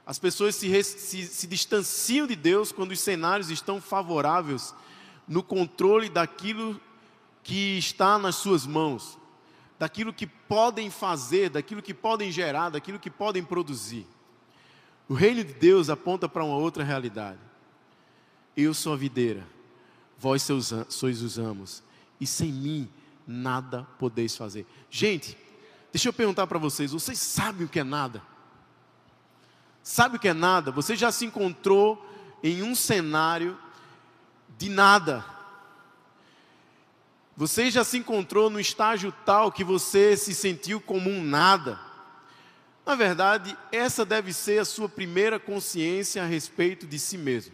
As pessoas se, se, se distanciam de Deus quando os cenários estão favoráveis no controle daquilo que está nas suas mãos, daquilo que podem fazer, daquilo que podem gerar, daquilo que podem produzir. O reino de Deus aponta para uma outra realidade. Eu sou a videira, vós sois os amos, e sem mim nada podeis fazer. Gente, deixa eu perguntar para vocês: vocês sabem o que é nada? Sabe o que é nada? Você já se encontrou em um cenário de nada. Você já se encontrou no estágio tal que você se sentiu como um nada. Na verdade, essa deve ser a sua primeira consciência a respeito de si mesmo.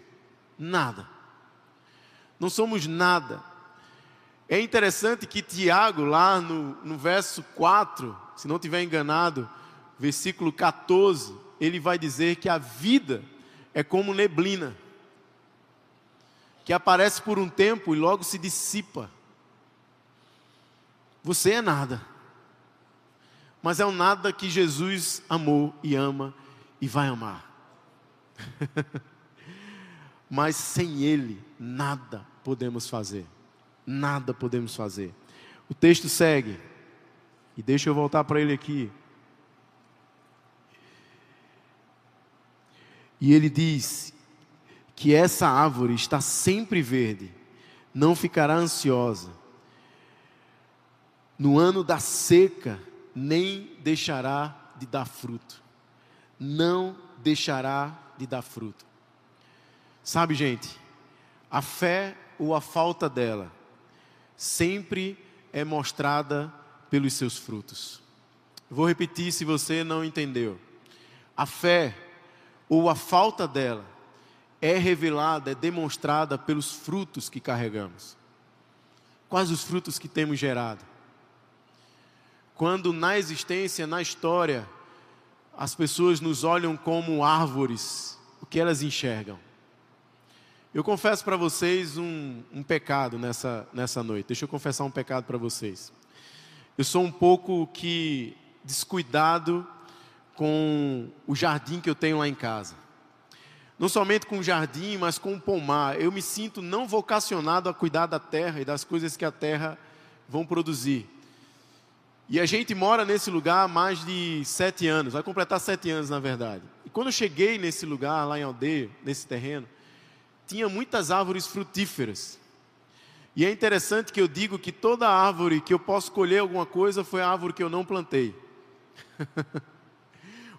Nada. Não somos nada. É interessante que Tiago, lá no, no verso 4, se não tiver enganado, versículo 14, ele vai dizer que a vida é como neblina, que aparece por um tempo e logo se dissipa. Você é nada, mas é um nada que Jesus amou e ama e vai amar. mas sem Ele, nada podemos fazer. Nada podemos fazer. O texto segue, e deixa eu voltar para ele aqui. E ele diz que essa árvore está sempre verde, não ficará ansiosa. No ano da seca, nem deixará de dar fruto. Não deixará de dar fruto. Sabe, gente, a fé ou a falta dela sempre é mostrada pelos seus frutos. Vou repetir se você não entendeu. A fé ou a falta dela é revelada, é demonstrada pelos frutos que carregamos. Quais os frutos que temos gerado? Quando na existência, na história, as pessoas nos olham como árvores, o que elas enxergam? Eu confesso para vocês um, um, pecado nessa, nessa noite. Deixa eu confessar um pecado para vocês. Eu sou um pouco que descuidado com o jardim que eu tenho lá em casa. Não somente com o jardim, mas com o pomar. Eu me sinto não vocacionado a cuidar da terra e das coisas que a terra vão produzir. E a gente mora nesse lugar há mais de sete anos, vai completar sete anos na verdade. E quando eu cheguei nesse lugar, lá em aldeia, nesse terreno, tinha muitas árvores frutíferas. E é interessante que eu digo que toda árvore que eu posso colher alguma coisa foi a árvore que eu não plantei.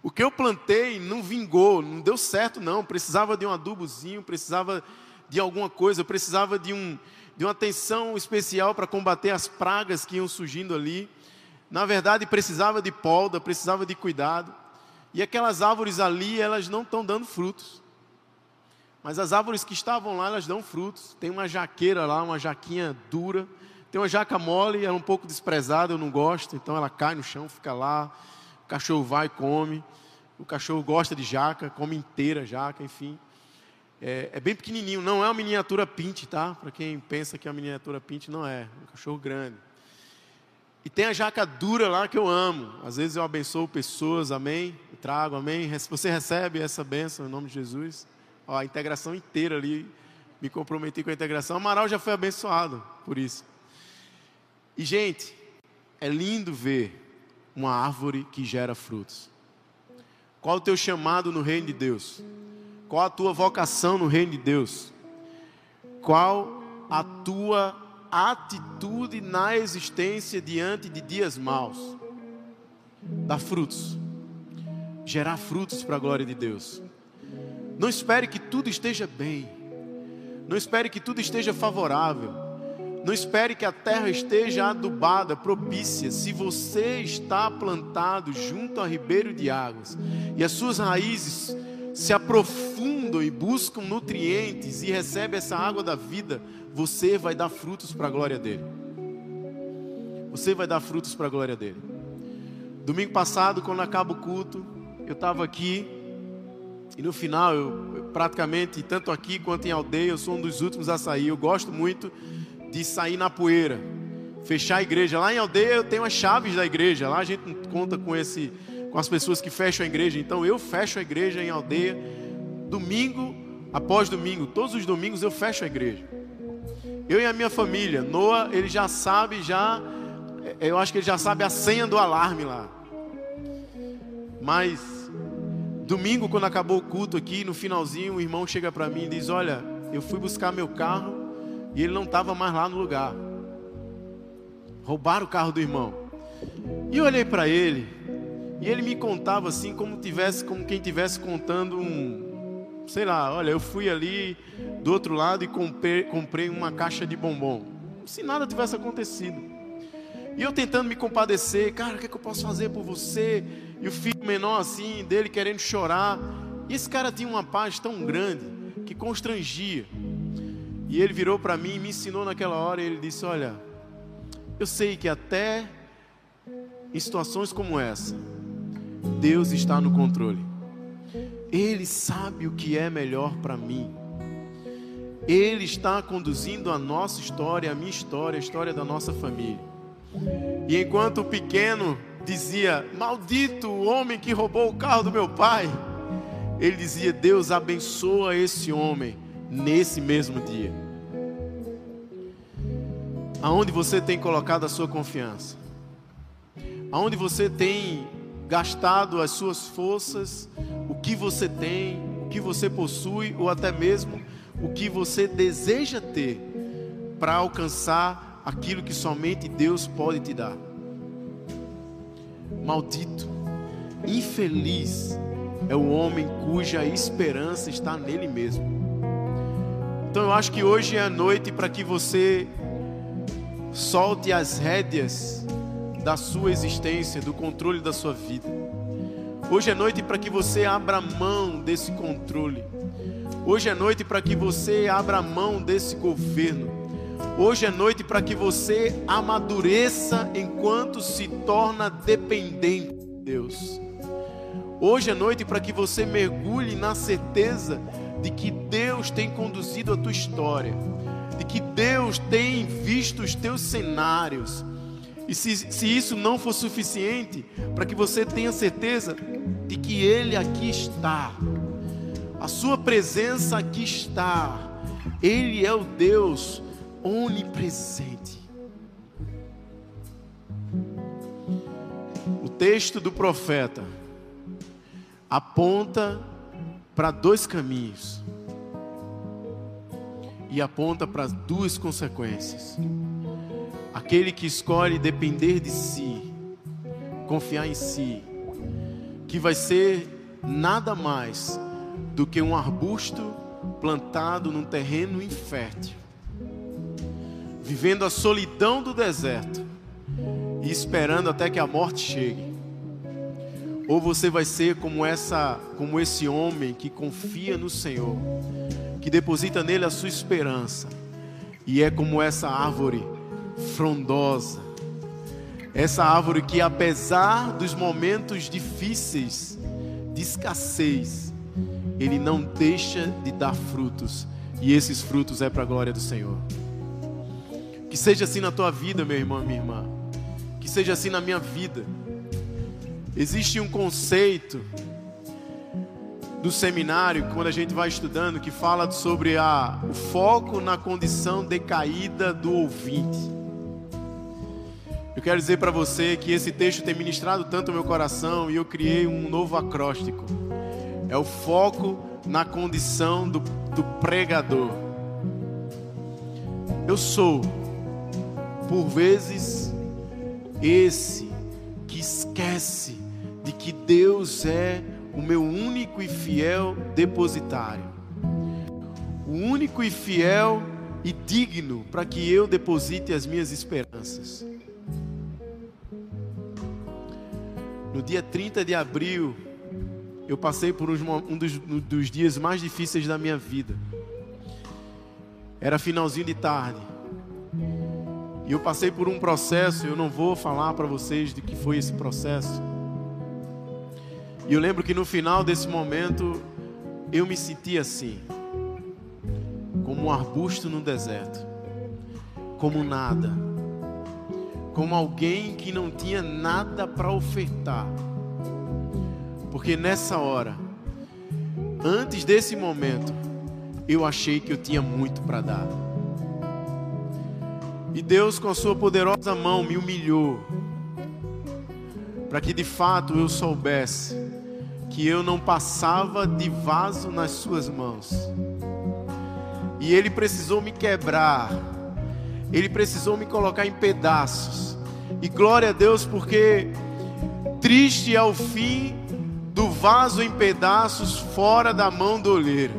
O que eu plantei não vingou, não deu certo, não. Precisava de um adubozinho, precisava de alguma coisa, precisava de, um, de uma atenção especial para combater as pragas que iam surgindo ali. Na verdade, precisava de polda, precisava de cuidado. E aquelas árvores ali, elas não estão dando frutos. Mas as árvores que estavam lá, elas dão frutos. Tem uma jaqueira lá, uma jaquinha dura. Tem uma jaca mole, ela é um pouco desprezada, eu não gosto. Então ela cai no chão, fica lá. O cachorro vai come. O cachorro gosta de jaca, come inteira jaca, enfim. É, é bem pequenininho, não é uma miniatura pinte, tá? Para quem pensa que é uma miniatura pinte, não é. É um cachorro grande. E tem a jaca dura lá que eu amo. Às vezes eu abençoo pessoas, amém? Eu trago, amém? Você recebe essa bênção em nome de Jesus? Ó, a integração inteira ali, me comprometi com a integração. Amaral já foi abençoado por isso. E, gente, é lindo ver uma árvore que gera frutos. Qual o teu chamado no reino de Deus? Qual a tua vocação no reino de Deus? Qual a tua atitude na existência diante de dias maus? Dar frutos. Gerar frutos para a glória de Deus. Não espere que tudo esteja bem. Não espere que tudo esteja favorável. Não espere que a terra esteja adubada, propícia. Se você está plantado junto a ribeiro de águas e as suas raízes se aprofundam e buscam nutrientes e recebem essa água da vida, você vai dar frutos para a glória dele. Você vai dar frutos para a glória dele. Domingo passado, quando acaba o culto, eu estava aqui e no final, eu, praticamente, tanto aqui quanto em aldeia, eu sou um dos últimos a sair. Eu gosto muito de sair na poeira, fechar a igreja. Lá em aldeia eu tenho as chaves da igreja. Lá a gente conta com esse, com as pessoas que fecham a igreja. Então eu fecho a igreja em aldeia, domingo após domingo, todos os domingos eu fecho a igreja. Eu e a minha família, Noah, ele já sabe já, eu acho que ele já sabe a senha do alarme lá. Mas domingo quando acabou o culto aqui, no finalzinho, o irmão chega para mim e diz: "Olha, eu fui buscar meu carro e ele não estava mais lá no lugar. Roubaram o carro do irmão. E eu olhei para ele e ele me contava assim como tivesse, como quem tivesse contando um, sei lá, olha, eu fui ali do outro lado e comprei, comprei uma caixa de bombom. Se nada tivesse acontecido. E eu tentando me compadecer, cara, o que, é que eu posso fazer por você? E o filho menor assim, dele querendo chorar. E esse cara tinha uma paz tão grande que constrangia. E ele virou para mim e me ensinou naquela hora. E ele disse: Olha, eu sei que até em situações como essa, Deus está no controle. Ele sabe o que é melhor para mim. Ele está conduzindo a nossa história, a minha história, a história da nossa família. E enquanto o pequeno dizia: Maldito o homem que roubou o carro do meu pai, ele dizia: Deus abençoa esse homem nesse mesmo dia. Aonde você tem colocado a sua confiança? Aonde você tem gastado as suas forças, o que você tem, o que você possui, ou até mesmo o que você deseja ter para alcançar aquilo que somente Deus pode te dar. Maldito, infeliz é o homem cuja esperança está nele mesmo. Então eu acho que hoje é a noite para que você solte as rédeas da sua existência, do controle da sua vida. Hoje é noite para que você abra mão desse controle. Hoje é noite para que você abra mão desse governo. Hoje é noite para que você amadureça enquanto se torna dependente de Deus. Hoje é noite para que você mergulhe na certeza de que Deus tem conduzido a tua história, de que Deus tem visto os teus cenários. E se, se isso não for suficiente, para que você tenha certeza de que Ele aqui está, a Sua presença aqui está, Ele é o Deus onipresente. O texto do profeta aponta para dois caminhos e aponta para duas consequências. Aquele que escolhe depender de si, confiar em si, que vai ser nada mais do que um arbusto plantado num terreno infértil, vivendo a solidão do deserto e esperando até que a morte chegue. Ou você vai ser como essa, como esse homem que confia no Senhor, que deposita nele a sua esperança, e é como essa árvore frondosa. Essa árvore que, apesar dos momentos difíceis, de escassez, ele não deixa de dar frutos, e esses frutos é para a glória do Senhor. Que seja assim na tua vida, meu irmão, minha irmã. Que seja assim na minha vida. Existe um conceito do seminário, quando a gente vai estudando, que fala sobre a, o foco na condição decaída do ouvinte. Eu quero dizer para você que esse texto tem ministrado tanto o meu coração e eu criei um novo acróstico. É o foco na condição do, do pregador. Eu sou, por vezes, esse que esquece de que Deus é o meu único e fiel depositário. O único e fiel e digno para que eu deposite as minhas esperanças. No dia 30 de abril eu passei por um dos, dos dias mais difíceis da minha vida. Era finalzinho de tarde. E eu passei por um processo, eu não vou falar para vocês de que foi esse processo. E eu lembro que no final desse momento eu me senti assim, como um arbusto no deserto, como nada, como alguém que não tinha nada para ofertar. Porque nessa hora, antes desse momento, eu achei que eu tinha muito para dar. E Deus, com a Sua poderosa mão, me humilhou, para que de fato eu soubesse que eu não passava de vaso nas Suas mãos. E Ele precisou me quebrar, Ele precisou me colocar em pedaços. E glória a Deus, porque triste é o fim do vaso em pedaços fora da mão do oleiro.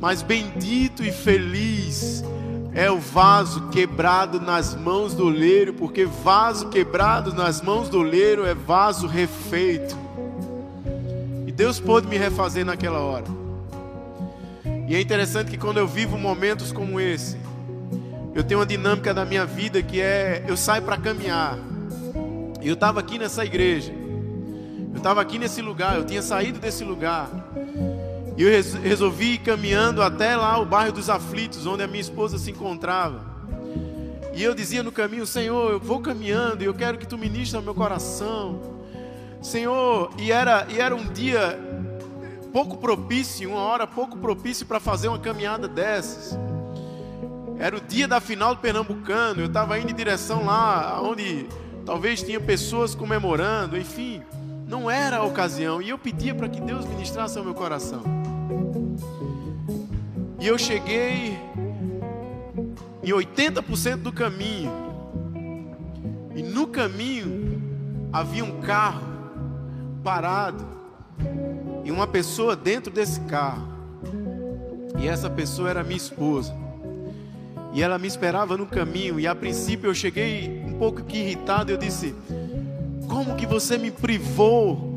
Mas bendito e feliz é o vaso quebrado nas mãos do oleiro, porque vaso quebrado nas mãos do oleiro é vaso refeito. Deus pôde me refazer naquela hora. E é interessante que quando eu vivo momentos como esse, eu tenho uma dinâmica da minha vida que é eu saio para caminhar. Eu estava aqui nessa igreja. Eu estava aqui nesse lugar, eu tinha saído desse lugar. E eu resolvi ir caminhando até lá o bairro dos Aflitos, onde a minha esposa se encontrava. E eu dizia no caminho: Senhor, eu vou caminhando e eu quero que tu ministres ao meu coração. Senhor, e era, e era um dia pouco propício, uma hora pouco propício para fazer uma caminhada dessas. Era o dia da final do Pernambucano, eu estava indo em direção lá, onde talvez tinha pessoas comemorando, enfim, não era a ocasião. E eu pedia para que Deus ministrasse ao meu coração. E eu cheguei em 80% do caminho. E no caminho havia um carro parado e uma pessoa dentro desse carro. E essa pessoa era minha esposa. E ela me esperava no caminho. E a princípio eu cheguei um pouco que irritado. Eu disse: Como que você me privou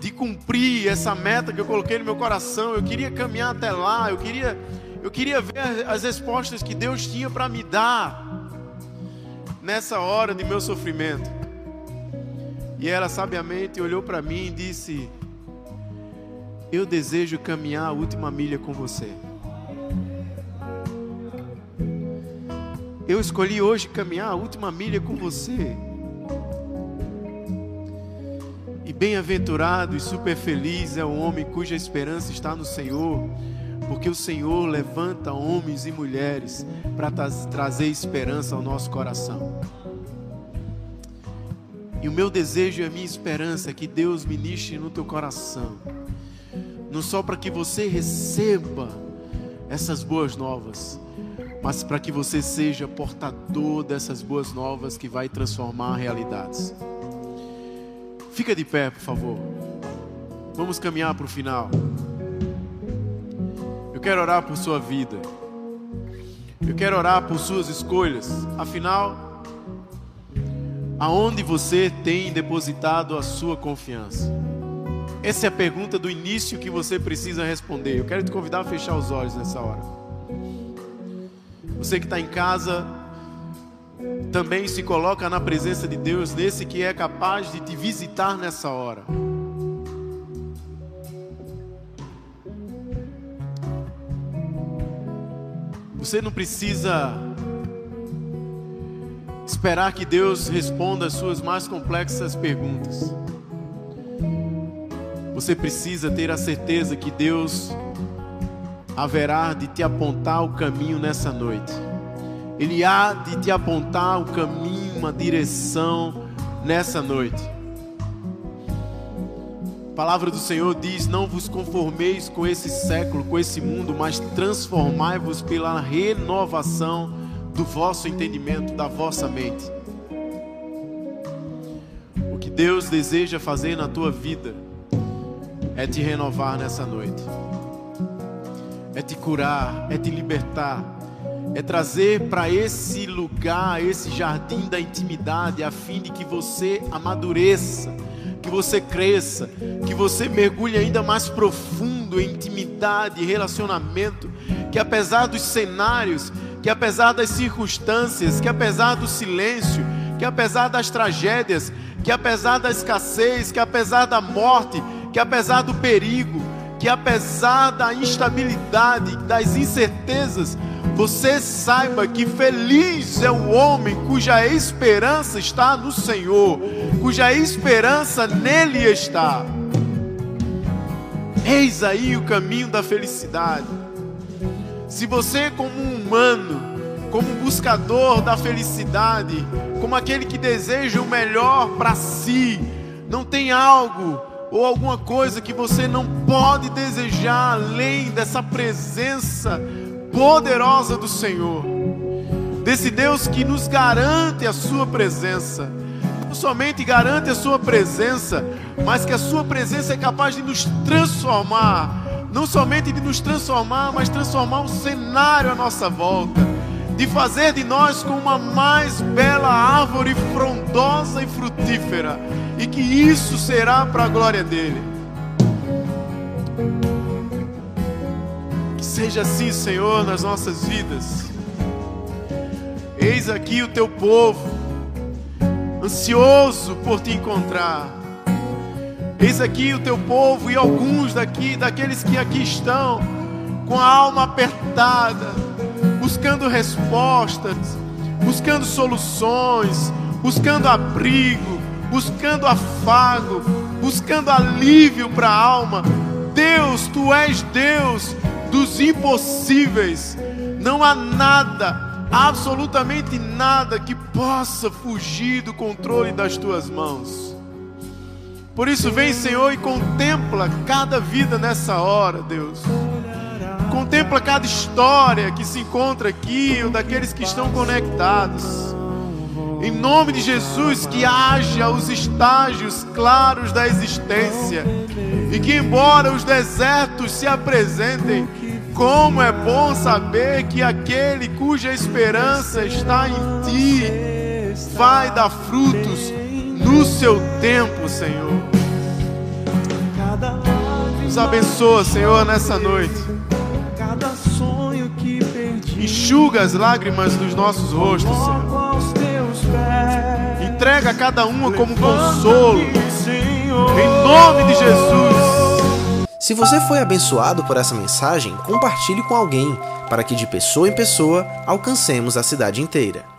de cumprir essa meta que eu coloquei no meu coração? Eu queria caminhar até lá. Eu queria eu queria ver as respostas que Deus tinha para me dar nessa hora de meu sofrimento. E ela sabiamente olhou para mim e disse: Eu desejo caminhar a última milha com você. Eu escolhi hoje caminhar a última milha com você. E bem-aventurado e super feliz é o homem cuja esperança está no Senhor porque o Senhor levanta homens e mulheres para trazer esperança ao nosso coração. E o meu desejo e a minha esperança é que Deus ministre no teu coração, não só para que você receba essas boas novas, mas para que você seja portador dessas boas novas que vai transformar realidades. Fica de pé, por favor. Vamos caminhar para o final quero orar por sua vida. Eu quero orar por suas escolhas. Afinal, aonde você tem depositado a sua confiança? Essa é a pergunta do início que você precisa responder. Eu quero te convidar a fechar os olhos nessa hora. Você que está em casa, também se coloca na presença de Deus, nesse que é capaz de te visitar nessa hora. Você não precisa esperar que Deus responda as suas mais complexas perguntas. Você precisa ter a certeza que Deus haverá de te apontar o caminho nessa noite. Ele há de te apontar o caminho, uma direção nessa noite. A palavra do Senhor diz: Não vos conformeis com esse século, com esse mundo, mas transformai-vos pela renovação do vosso entendimento, da vossa mente. O que Deus deseja fazer na tua vida é te renovar nessa noite, é te curar, é te libertar, é trazer para esse lugar, esse jardim da intimidade, a fim de que você amadureça que você cresça, que você mergulhe ainda mais profundo em intimidade relacionamento, que apesar dos cenários, que apesar das circunstâncias, que apesar do silêncio, que apesar das tragédias, que apesar da escassez, que apesar da morte, que apesar do perigo, que apesar da instabilidade, das incertezas, você saiba que feliz é o homem cuja esperança está no Senhor, cuja esperança nele está. Eis aí o caminho da felicidade. Se você, como um humano, como buscador da felicidade, como aquele que deseja o melhor para si, não tem algo ou alguma coisa que você não pode desejar além dessa presença poderosa do Senhor, desse Deus que nos garante a Sua presença. Não somente garante a Sua presença, mas que a Sua presença é capaz de nos transformar. Não somente de nos transformar, mas transformar o cenário à nossa volta. De fazer de nós como uma mais bela árvore frondosa e frutífera. E que isso será para a glória dele. seja assim, Senhor, nas nossas vidas. Eis aqui o teu povo, ansioso por te encontrar. Eis aqui o teu povo e alguns daqui, daqueles que aqui estão, com a alma apertada, buscando respostas, buscando soluções, buscando abrigo, buscando afago, buscando alívio para a alma. Deus, tu és Deus dos impossíveis. Não há nada, absolutamente nada que possa fugir do controle das tuas mãos. Por isso, vem, Senhor, e contempla cada vida nessa hora, Deus. Contempla cada história que se encontra aqui ou daqueles que estão conectados. Em nome de Jesus, que haja os estágios claros da existência e que, embora os desertos se apresentem, como é bom saber que aquele cuja esperança está em ti vai dar frutos seu tempo, Senhor. Nos abençoa, Senhor, nessa noite. Enxuga as lágrimas dos nossos rostos, Senhor. Entrega a cada uma como consolo. Em nome de Jesus. Se você foi abençoado por essa mensagem, compartilhe com alguém, para que de pessoa em pessoa alcancemos a cidade inteira.